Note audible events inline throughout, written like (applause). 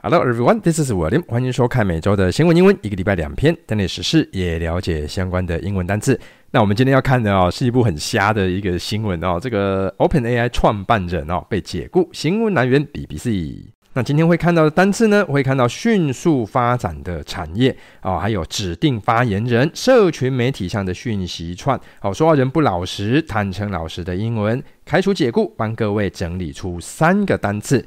Hello everyone, this is William. 欢迎收看每周的新闻英文，一个礼拜两篇，带你时事也了解相关的英文单词。那我们今天要看的哦，是一部很瞎的一个新闻哦。这个 OpenAI 创办人哦被解雇，新闻来源 BBC。那今天会看到的单词呢，会看到迅速发展的产业哦，还有指定发言人、社群媒体上的讯息串哦，说话人不老实、坦诚老实的英文，开除解雇，帮各位整理出三个单词。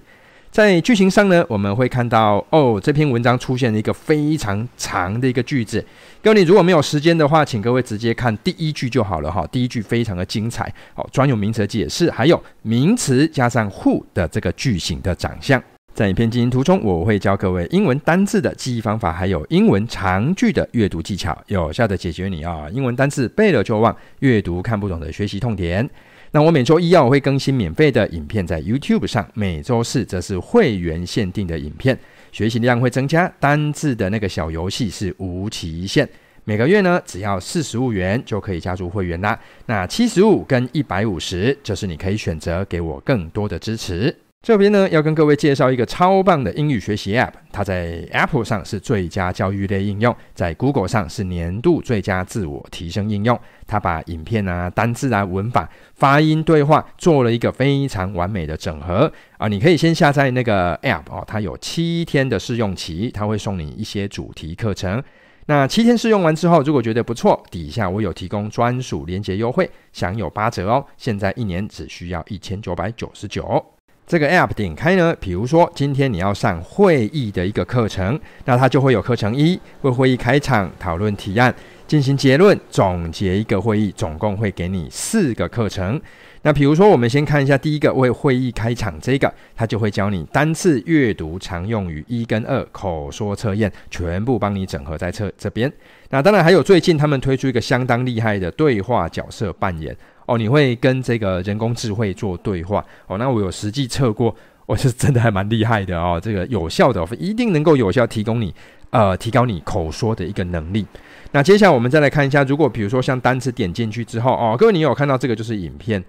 在句型上呢，我们会看到哦，这篇文章出现了一个非常长的一个句子。各位，你如果没有时间的话，请各位直接看第一句就好了哈。第一句非常的精彩，哦，专有名词解释，还有名词加上 who 的这个句型的长相。在影片进行途中，我会教各位英文单字的记忆方法，还有英文长句的阅读技巧，有效的解决你啊英文单字背了就忘，阅读看不懂的学习痛点。那我每周一要，我会更新免费的影片在 YouTube 上；每周四则是会员限定的影片，学习量会增加。单字的那个小游戏是无期限，每个月呢只要四十五元就可以加入会员啦。那七十五跟一百五十，就是你可以选择给我更多的支持。这边呢，要跟各位介绍一个超棒的英语学习 App，它在 Apple 上是最佳教育类应用，在 Google 上是年度最佳自我提升应用。它把影片啊、单字啊、文法、发音、对话做了一个非常完美的整合啊！你可以先下载那个 App 哦，它有七天的试用期，它会送你一些主题课程。那七天试用完之后，如果觉得不错，底下我有提供专属连结优惠，享有八折哦！现在一年只需要一千九百九十九。这个 app 点开呢，比如说今天你要上会议的一个课程，那它就会有课程一，为会议开场、讨论提案、进行结论、总结一个会议，总共会给你四个课程。那比如说我们先看一下第一个为会议开场这个，它就会教你单次阅读常用语一跟二，口说测验全部帮你整合在这这边。那当然还有最近他们推出一个相当厉害的对话角色扮演。哦，你会跟这个人工智慧做对话哦。那我有实际测过，我是真的还蛮厉害的哦。这个有效的，一定能够有效提供你呃，提高你口说的一个能力。那接下来我们再来看一下，如果比如说像单词点进去之后哦，各位你有看到这个就是影片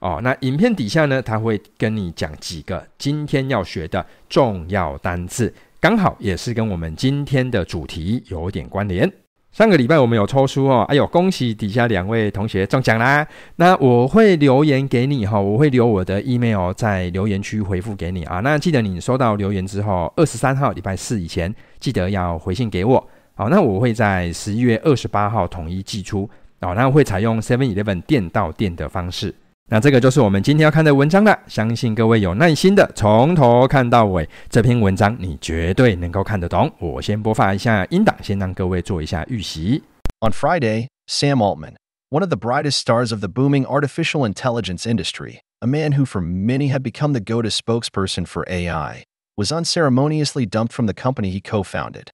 哦。那影片底下呢，它会跟你讲几个今天要学的重要单词，刚好也是跟我们今天的主题有点关联。上个礼拜我们有抽书哦，哎呦，恭喜底下两位同学中奖啦！那我会留言给你哈，我会留我的 email 在留言区回复给你啊。那记得你收到留言之后，二十三号礼拜四以前记得要回信给我。好，那我会在十一月二十八号统一寄出，哦，那会采用 Seven Eleven 店到店的方式。那这个就是我们今天要看的文章了，相信各位有耐心的从头看到尾，这篇文章你绝对能够看得懂。我先播放一下音档，先让各位做一下预习。On Friday, Sam Altman, one of the brightest stars of the booming artificial intelligence industry, a man who for many had become the go-to spokesperson for AI, was unceremoniously dumped from the company he co-founded,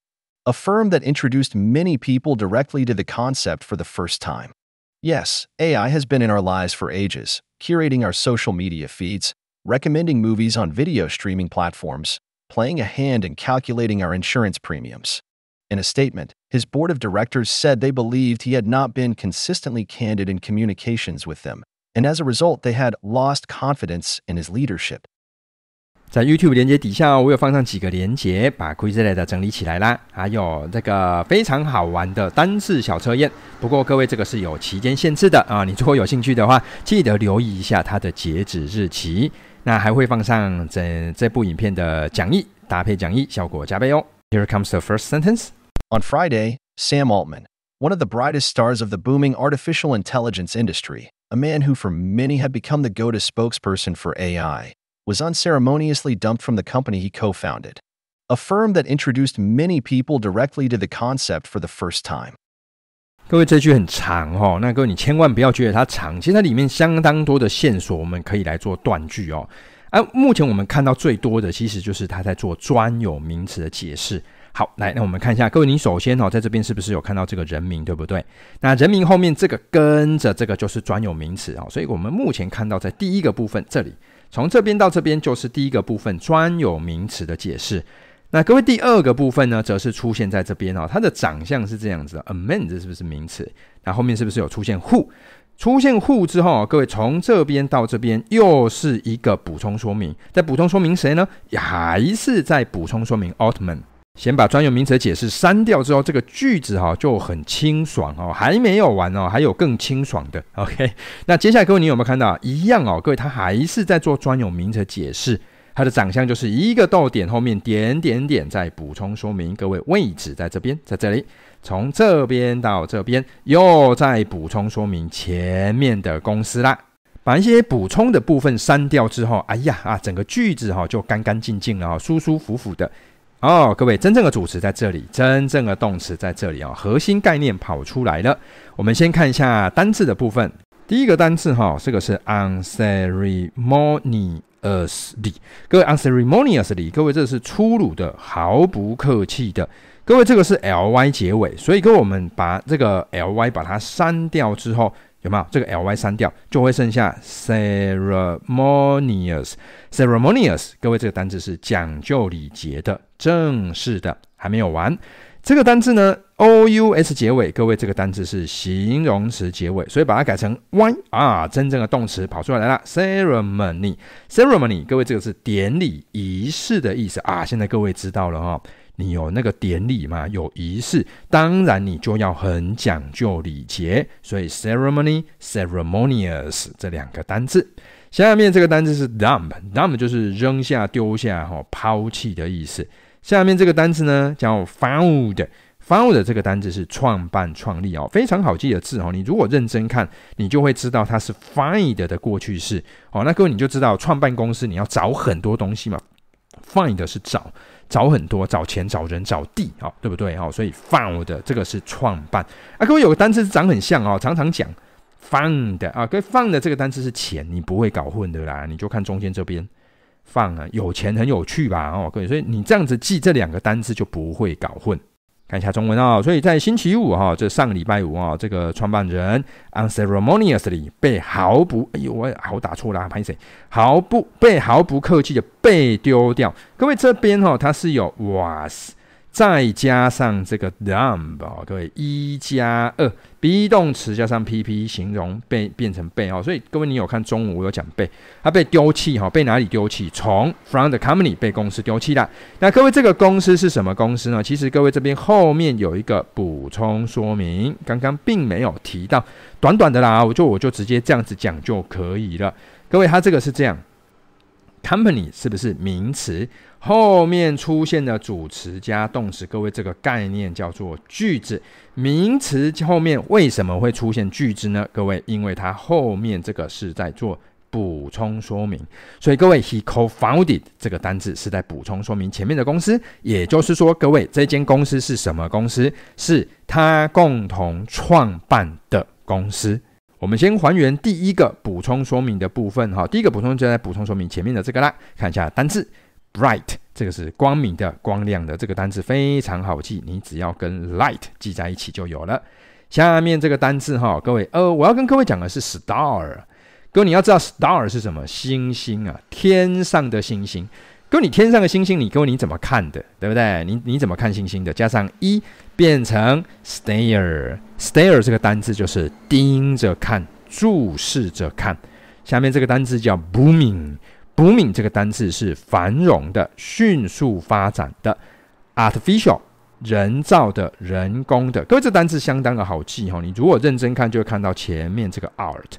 a firm that introduced many people directly to the concept for the first time. Yes, AI has been in our lives for ages, curating our social media feeds, recommending movies on video streaming platforms, playing a hand in calculating our insurance premiums. In a statement, his board of directors said they believed he had not been consistently candid in communications with them, and as a result, they had lost confidence in his leadership. 在 YouTube 连接底下，我有放上几个连接，把 Quizlet 整理起来啦。还有这个非常好玩的单字小测验。不过各位，这个是有期间限制的啊！你如果有兴趣的话，记得留意一下它的截止日期。那还会放上这这部影片的讲义，搭配讲义，效果加倍哦。Here comes the first sentence. On Friday, Sam Altman, one of the brightest stars of the booming artificial intelligence industry, a man who for many had become the go-to spokesperson for AI. Was unceremoniously dumped from the company he co-founded, a firm that introduced many people directly to the concept for the first time. 各位，这句很长哦，那各位你千万不要觉得它长，其实它里面相当多的线索，我们可以来做断句哦。啊、目前我们看到最多的，其实就是他在做专有名词的解释。好，来，那我们看一下，各位，你首先哦，在这边是不是有看到这个人名，对不对？那人名后面这个跟着这个就是专有名词哦，所以我们目前看到在第一个部分这里。从这边到这边就是第一个部分专有名词的解释。那各位，第二个部分呢，则是出现在这边哦。它的长相是这样子的，a man 这是不是名词？那后面是不是有出现 who？出现 who 之后，各位从这边到这边又是一个补充说明，在补充说明谁呢？还是在补充说明 Altman。先把专有名词解释删掉之后，这个句子哈就很清爽哦，还没有完哦，还有更清爽的。OK，那接下来各位你有没有看到一样哦？各位他还是在做专有名词解释，它的长相就是一个逗点后面点点点在补充说明。各位位置在这边，在这里。从这边到这边，又再补充说明前面的公司啦。把一些补充的部分删掉之后，哎呀啊，整个句子哈就干干净净了，舒舒服服的。哦，各位，真正的主词在这里，真正的动词在这里啊，核心概念跑出来了。我们先看一下单字的部分。第一个单字哈，这个是 unceremoniously。各位，unceremoniously，各位，这是粗鲁的，毫不客气的。各位，这个是 ly 结尾，所以各位我们把这个 ly 把它删掉之后，有没有？这个 ly 删掉就会剩下 ceremonious。ceremonious，各位这个单字是讲究礼节的、正式的，还没有完。这个单字呢，ous 结尾，各位这个单字是形容词结尾，所以把它改成 y 啊，真正的动词跑出来来了。ceremony，ceremony，各位这个是典礼、仪式的意思啊。现在各位知道了哈。你有那个典礼嘛？有仪式，当然你就要很讲究礼节。所以 ceremony、ceremonious 这两个单字，下面这个单字是 dump，dump 就是扔下、丢下、哈抛弃的意思。下面这个单字呢叫 found，found 这个单字是创办、创立哦，非常好记的字哦。你如果认真看，你就会知道它是 find 的过去式哦。那各位你就知道创办公司你要找很多东西嘛，find 是找。找很多，找钱，找人，找地，哦，对不对？哦，所以 found 这个是创办啊。各位有个单词是长很像哦，常常讲 found 啊，跟 found 这个单词是钱，你不会搞混的啦。你就看中间这边 found 啊，有钱很有趣吧？哦，各位，所以你这样子记这两个单词就不会搞混。看一下中文啊、哦，所以在星期五哈、哦，这上个礼拜五啊、哦，这个创办人 unceremoniously 被毫不，哎呦，我好打错了，拍谁？毫不被毫不客气的被丢掉。各位这边哈、哦，它是有 was。再加上这个 dump 啊，各位一加二，be 动词加上 pp 形容被变成被哦，所以各位你有看中午我有讲被，他被丢弃哈，被哪里丢弃？从 from the company 被公司丢弃了。那各位这个公司是什么公司呢？其实各位这边后面有一个补充说明，刚刚并没有提到，短短的啦，我就我就直接这样子讲就可以了。各位他这个是这样，company 是不是名词？后面出现的主词加动词，各位这个概念叫做句子。名词后面为什么会出现句子呢？各位，因为它后面这个是在做补充说明，所以各位，he co-founded 这个单字是在补充说明前面的公司。也就是说，各位，这间公司是什么公司？是他共同创办的公司。我们先还原第一个补充说明的部分哈，第一个补充就在补充说明前面的这个啦，看一下单字。Bright，这个是光明的、光亮的，这个单字非常好记，你只要跟 light 记在一起就有了。下面这个单字哈，各位，呃，我要跟各位讲的是 star。各位你要知道 star 是什么？星星啊，天上的星星。各位你天上的星星，你各位你怎么看的？对不对？你你怎么看星星的？加上一变成 stare，stare 这个单字就是盯着看、注视着看。下面这个单字叫 booming。Booming 这个单字是繁荣的、迅速发展的，artificial 人造的、人工的。各位，这单字相当的好记哈，你如果认真看，就会看到前面这个 art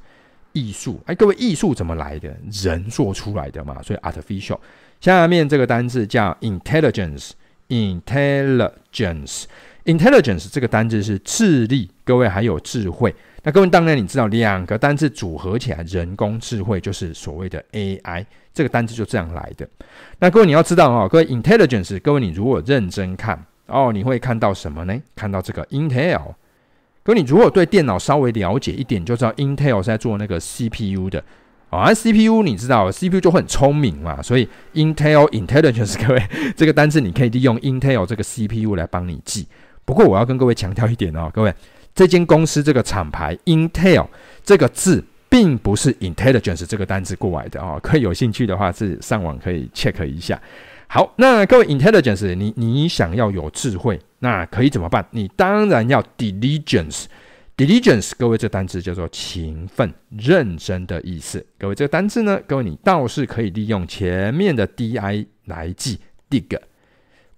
艺术。哎，各位，艺术怎么来的？人做出来的嘛，所以 artificial。下面这个单字叫 intelligence，intelligence，intelligence 这个单字是智力。各位还有智慧。那各位当然你知道，两个单字组合起来，人工智慧就是所谓的 AI。这个单字就这样来的。那各位你要知道哦，各位 intelligence，各位你如果认真看哦，你会看到什么呢？看到这个 Intel。各位你如果对电脑稍微了解一点，就知道 Intel 是在做那个 CPU 的啊。CPU 你知道，CPU 就很聪明嘛，所以 Intel (laughs) intelligence，各位 (laughs) 这个单字你可以利用 Intel 这个 CPU 来帮你记。不过我要跟各位强调一点哦，各位这间公司这个厂牌 Intel 这个字。并不是 intelligence 这个单字过来的哦，可以有兴趣的话是上网可以 check 一下。好，那各位 intelligence，你你想要有智慧，那可以怎么办？你当然要 diligence。Diligence，各位这个单词叫做勤奋、认真的意思。各位这个单词呢，各位你倒是可以利用前面的 di 来记 dig，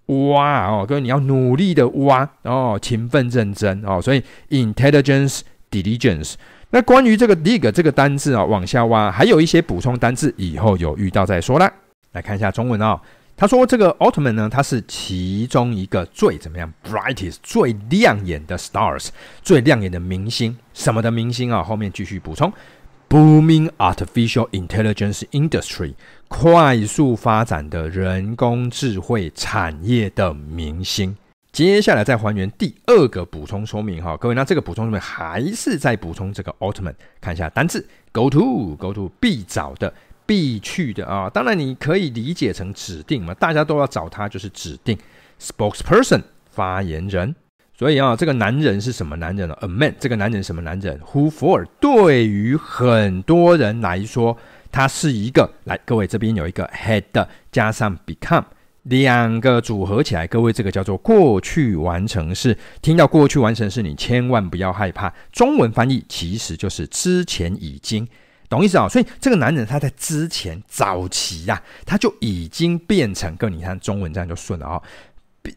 挖哦，各位你要努力的挖哦，勤奋认真哦，所以 intelligence diligence。那关于这个 dig 这个单字啊，往下挖还有一些补充单字，以后有遇到再说啦。来看一下中文哦。他说：“这个奥特曼呢，它是其中一个最怎么样，brightest 最亮眼的 stars，最亮眼的明星。什么的明星啊？后面继续补充，booming artificial intelligence industry，快速发展的人工智慧产业的明星。接下来再还原第二个补充说明哈，各位，那这个补充说明还是在补充这个奥特曼。看一下单字，go to，go to 必找的。”必去的啊，当然你可以理解成指定嘛，大家都要找他，就是指定 spokesperson 发言人。所以啊，这个男人是什么男人呢？A man，这个男人什么男人？Who for？对于很多人来说，他是一个来，各位这边有一个 head 加上 become 两个组合起来，各位这个叫做过去完成式。听到过去完成式，你千万不要害怕，中文翻译其实就是之前已经。懂意思啊？所以这个男人他在之前早期呀、啊，他就已经变成，跟你看中文这样就顺了啊，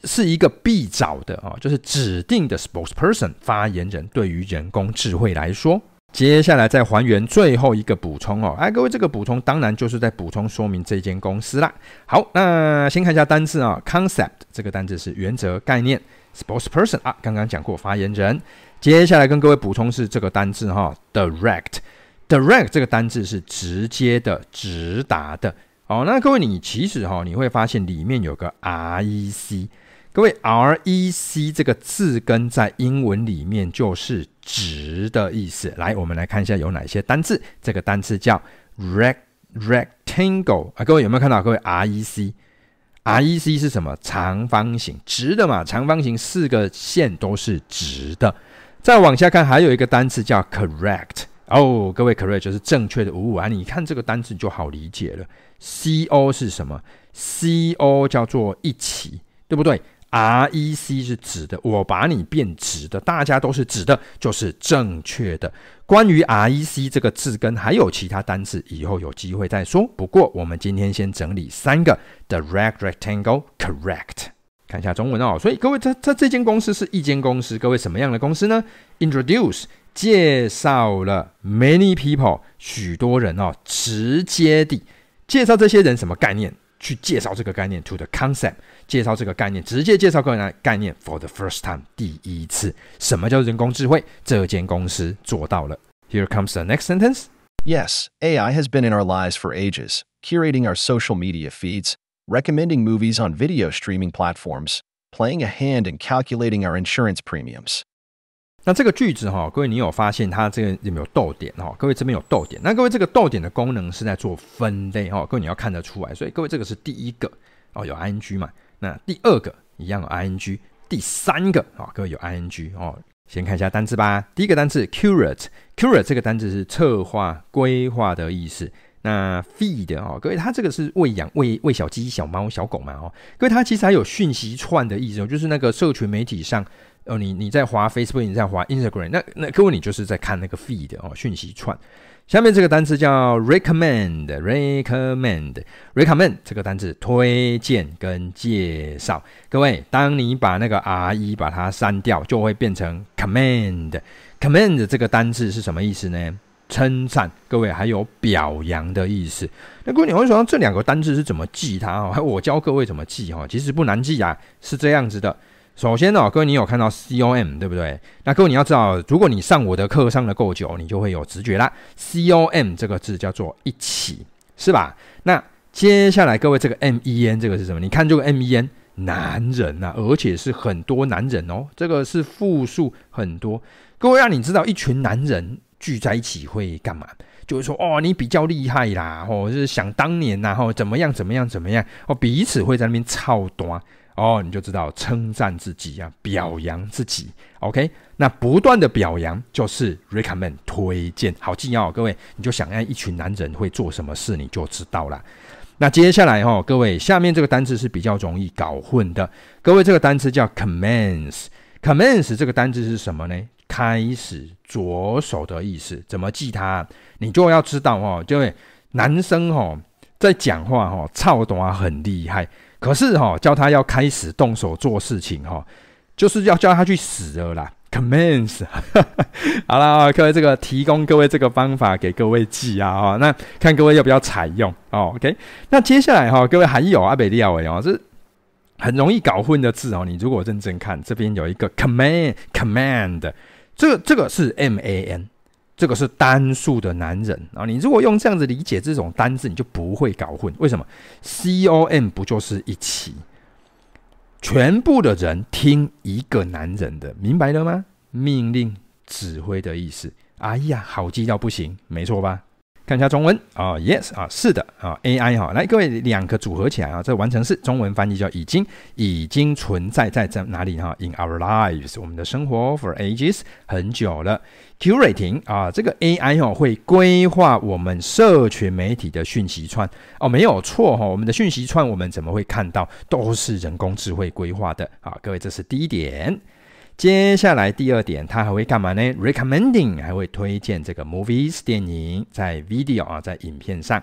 是一个必找的啊，就是指定的 spokesperson 发言人。对于人工智慧来说，接下来再还原最后一个补充哦。哎，各位，这个补充当然就是在补充说明这间公司啦。好，那先看一下单字啊，concept 这个单字是原则、概念，spokesperson 啊，刚刚讲过发言人。接下来跟各位补充是这个单字哈，direct。Direct 这个单字是直接的、直达的。哦，那各位你其实哈，你会发现里面有个 rec。各位 rec 这个字根在英文里面就是直的意思。来，我们来看一下有哪些单字。这个单字叫 rect rectangle 啊，各位有没有看到？各位 rec，rec 是什么？长方形，直的嘛。长方形四个线都是直的。再往下看，还有一个单词叫 correct。哦各位，correct 就是正确的五五啊！你看这个单词就好理解了。co 是什么？co 叫做一起，对不对？rec 是直的，我把你变直的，大家都是直的，就是正确的。关于 rec 这个字根还有其他单词，以后有机会再说。不过我们今天先整理三个：direct、rectangle、correct。看一下中文哦。所以各位，这这这间公司是一间公司，各位什么样的公司呢？Introduce。介绍了 many people 许多人哦，直接地介绍这些人什么概念？去介绍这个概念 to the concept，介绍这个概念，直接介绍个人概念 for the first time 第一次。什么叫人工智慧？这间公司做到了。Here comes the next sentence. Yes, AI has been in our lives for ages, curating our social media feeds, recommending movies on video streaming platforms, playing a hand in calculating our insurance premiums. 那这个句子哈，各位你有发现它这个有没有逗点哈？各位这边有逗点，那各位这个逗点的功能是在做分类哈，各位你要看得出来，所以各位这个是第一个哦，有 ing 嘛？那第二个一样有 ing，第三个啊，各位有 ing 哦。先看一下单字吧，第一个单字 curate，curate 这个单字是策划、规划的意思。那 feed 哦，各位它这个是喂养、喂喂小鸡、小猫、小狗嘛哦。各位它其实还有讯息串的意思，就是那个社群媒体上。哦，你你在滑 Facebook，你在滑 Instagram，那那各位你就是在看那个 feed 哦，讯息串。下面这个单词叫 recommend，recommend，recommend 这个单词推荐跟介绍。各位，当你把那个 re 把它删掉，就会变成 commend。commend 这个单词是什么意思呢？称赞。各位还有表扬的意思。那各位你会说这两个单词是怎么记它哦？我教各位怎么记哈，其实不难记啊，是这样子的。首先呢，各位你有看到 com 对不对？那各位你要知道，如果你上我的课上的够久，你就会有直觉啦。com 这个字叫做一起，是吧？那接下来各位这个 men 这个是什么？你看这个 men 男人、啊，而且是很多男人哦，这个是复数很多。各位让你知道一群男人聚在一起会干嘛？就是说哦，你比较厉害啦，哦，就是想当年呐，哦，怎么样怎么样怎么样哦，彼此会在那边操短。哦，你就知道称赞自己啊，表扬自己。OK，那不断的表扬就是 recommend 推荐，好记哦，各位，你就想象一群男人会做什么事，你就知道了。那接下来哈、各位，下面这个单词是比较容易搞混的。各位，这个单词叫 commence，commence 这个单词是什么呢？开始着手的意思。怎么记它？你就要知道哦，就会男生哦在讲话哦，操短很厉害，可是哈叫他要开始动手做事情哈，就是要叫他去死了啦。Commence，(laughs) 好了，各位这个提供各位这个方法给各位记啊，哈，那看各位要不要采用哦，OK，那接下来哈，各位还有阿北利亚维哦，这很容易搞混的字哦，你如果认真看，这边有一个 command，command，这个这个是 M A N，这个是单数的男人啊，你如果用这样子理解这种单字，你就不会搞混，为什么？C O M 不就是一起？全部的人听一个男人的，明白了吗？命令、指挥的意思。哎呀，好记到不行，没错吧？看一下中文啊、，yes 啊，是的啊，AI 哈，来各位两个组合起来啊，这完成式中文翻译叫已经已经存在在在哪里哈？In our lives，我们的生活 for ages 很久了。Curating 啊，这个 AI 哈会规划我们社群媒体的讯息串哦，没有错哈，我们的讯息串我们怎么会看到都是人工智慧规划的啊？各位，这是第一点。接下来第二点，他还会干嘛呢？Recommending 还会推荐这个 movies 电影在 video 啊，在影片上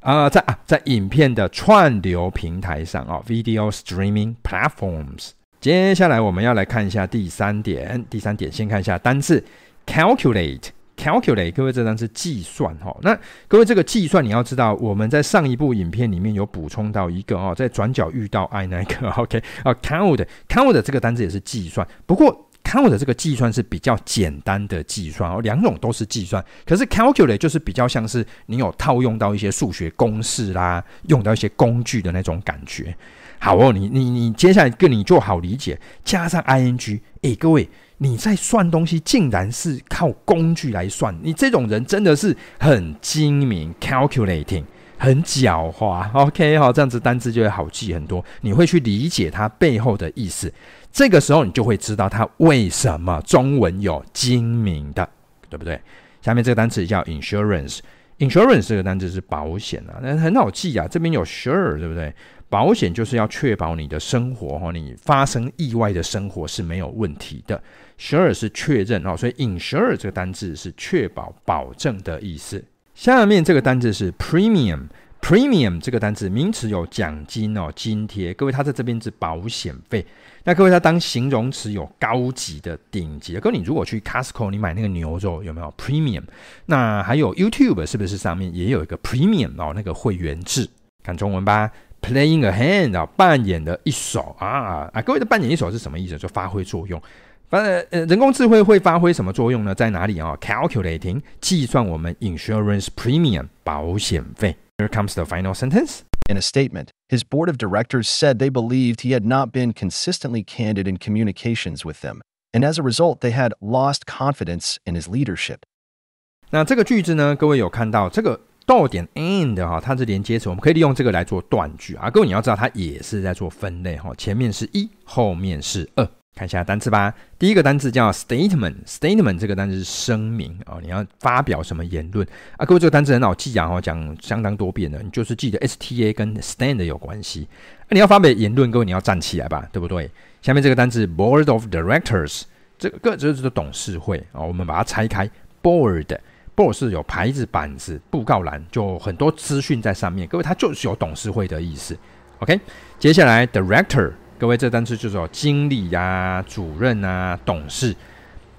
啊、在啊在影片的串流平台上啊，video streaming platforms。接下来我们要来看一下第三点，第三点先看一下单字 calculate。Calculate，各位这单词计算哈。那各位这个计算你要知道，我们在上一部影片里面有补充到一个哦，在转角遇到爱那个 OK 啊，count，count 这个单词也是计算。不过 count 这个计算是比较简单的计算哦，两种都是计算。可是 calculate 就是比较像是你有套用到一些数学公式啦，用到一些工具的那种感觉。好哦，你你你接下来跟你就好理解，加上 ing，哎，各位。你在算东西，竟然是靠工具来算，你这种人真的是很精明，calculating，很狡猾。OK，好，这样子单字就会好记很多，你会去理解它背后的意思。这个时候你就会知道它为什么中文有精明的，对不对？下面这个单词叫 insurance，insurance 这个单词是保险啊，那很好记啊，这边有 sure，对不对？保险就是要确保你的生活哈，你发生意外的生活是没有问题的。Sure 是确认哦，所以 insure 这个单字是确保、保证的意思。下面这个单字是 premium，premium 这个单字名词有奖金哦、津贴。各位，它在这边是保险费。那各位，它当形容词有高级的、顶级的。各位，你如果去 Costco，你买那个牛肉有没有 premium？那还有 YouTube 是不是上面也有一个 premium 哦？那个会员制，看中文吧。Playing a hand 啊，扮演的一手啊啊！各位的扮演一手是什么意思？就发挥作用。反正呃，人工智慧会发挥什么作用呢？在哪里啊？Calculating 计算我们 insurance premium 保险费。Here comes the final sentence. In a statement, his board of directors said they believed he had not been consistently candid in communications with them, and as a result, they had lost confidence in his leadership. 那这个句子呢？各位有看到这个？逗点 and 哈，它是连接词，我们可以利用这个来做断句啊。各位你要知道，它也是在做分类哈。前面是一，后面是二。看一下单词吧。第一个单词叫 statement，statement 这个单词是声明哦，你要发表什么言论啊？各位这个单词很好记啊，讲相当多遍的，你就是记得 sta 跟 stand 有关系。那你要发表言论，各位你要站起来吧，对不对？下面这个单词 board of directors，这个个就是董事会啊，我们把它拆开 board。board 是有牌子、板子、布告栏，就很多资讯在上面。各位，它就是有董事会的意思。OK，接下来 director，各位这单词就是经理呀、啊、主任啊、董事。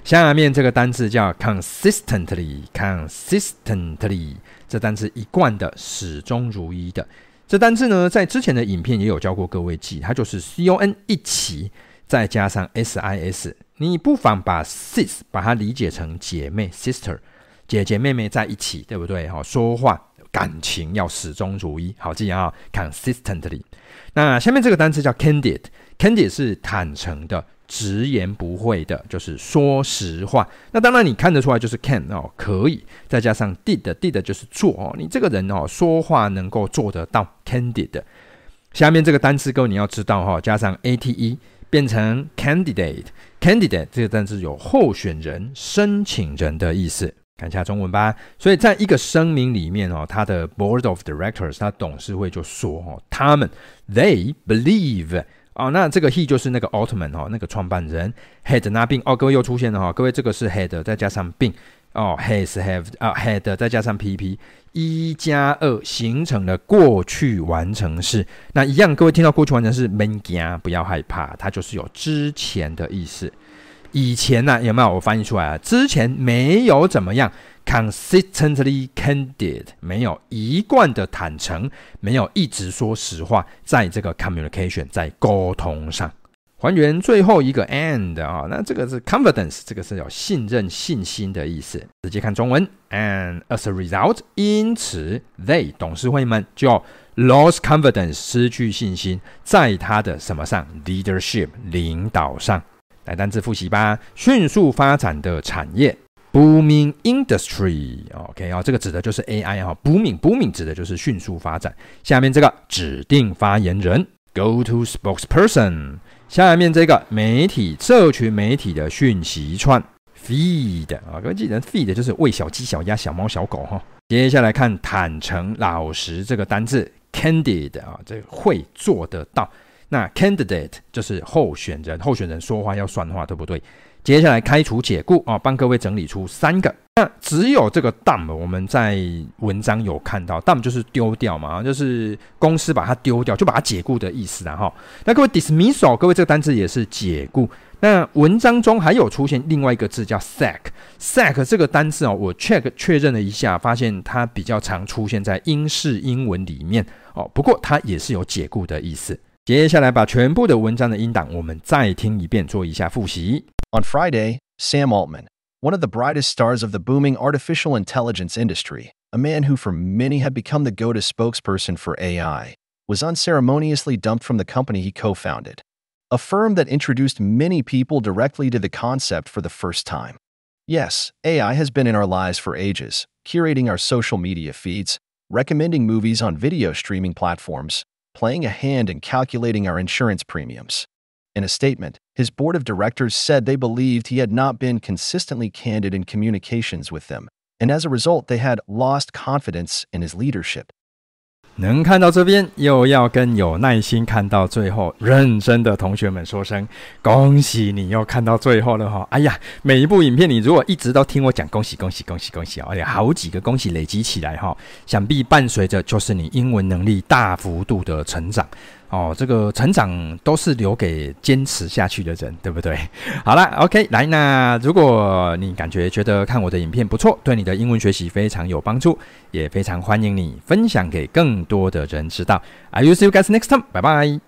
下面这个单词叫 consistently，consistently，这单词一贯的、始终如一的。这单词呢，在之前的影片也有教过各位记，它就是 C O N 一起，再加上 S I S。你不妨把 sis 把它理解成姐妹 sister。姐姐妹妹在一起，对不对？哈，说话感情要始终如一，好记啊，consistently。那下面这个单词叫 candid，candid 是坦诚的、直言不讳的，就是说实话。那当然你看得出来就是 can 哦，可以，再加上 did，did 就是做哦。你这个人哦，说话能够做得到 candid。下面这个单词各位你要知道哈，加上 ate 变成 candidate，candidate 这个单词有候选人、申请人的意思。看一下中文吧。所以在一个声明里面哦，他的 board of directors，他董事会就说哦，他们 they believe 哦，那这个 he 就是那个奥特曼哦，那个创办人 Head 那病哦，各位又出现了哈、哦，各位这个是 Head 再加上病哦，has have 啊 Head 再加上 pp 一加二形成了过去完成式。那一样，各位听到过去完成式 main 加不要害怕，它就是有之前的意思。以前呢、有没有我翻译出来啊？之前没有怎么样。Consistently candid，没有一贯的坦诚，没有一直说实话，在这个 communication，在沟通上，还原最后一个 and 啊，那这个是 confidence，这个是有信任、信心的意思。直接看中文，and as a result，因此 they 董事会们就 lost confidence，失去信心，在他的什么上？leadership，领导上。来单字复习吧，迅速发展的产业。Booming industry，OK 啊，这个指的就是 AI 哈。Booming booming 指的就是迅速发展。下面这个指定发言人，Go to spokesperson。下面这个媒体社群媒体的讯息串，Feed 啊，各位记得 Feed 就是喂小鸡、小鸭、小猫、小狗哈。接下来看坦诚、老实这个单字，Candid 啊，这个会做得到。那 Candidate 就是候选人，候选人说话要算话，对不对？接下来开除解雇啊，帮各位整理出三个。那只有这个 dump，我们在文章有看到，dump 就是丢掉嘛，就是公司把它丢掉，就把它解雇的意思啊哈。那各位 dismissal，各位这个单词也是解雇。那文章中还有出现另外一个字叫 sack，sack 这个单词哦，我 check 确认了一下，发现它比较常出现在英式英文里面哦。不过它也是有解雇的意思。接下来把全部的文章的音档我们再听一遍，做一下复习。On Friday, Sam Altman, one of the brightest stars of the booming artificial intelligence industry, a man who for many had become the go to spokesperson for AI, was unceremoniously dumped from the company he co founded, a firm that introduced many people directly to the concept for the first time. Yes, AI has been in our lives for ages, curating our social media feeds, recommending movies on video streaming platforms, playing a hand in calculating our insurance premiums. In a statement, his board of directors said they believed he had not been consistently candid in communications with them, and as a result, they had lost confidence in his leadership. 能看到这边，又要跟有耐心看到最后、认真的同学们说声恭喜你又看到最后了哈！哎呀，每一部影片你如果一直都听我讲恭喜恭喜恭喜恭喜啊，而且好几个恭喜累积起来哈，想必伴随着就是你英文能力大幅度的成长。哦，这个成长都是留给坚持下去的人，对不对？(laughs) 好了，OK，来，那如果你感觉觉得看我的影片不错，对你的英文学习非常有帮助，也非常欢迎你分享给更多的人知道。I will see you guys next time，拜拜。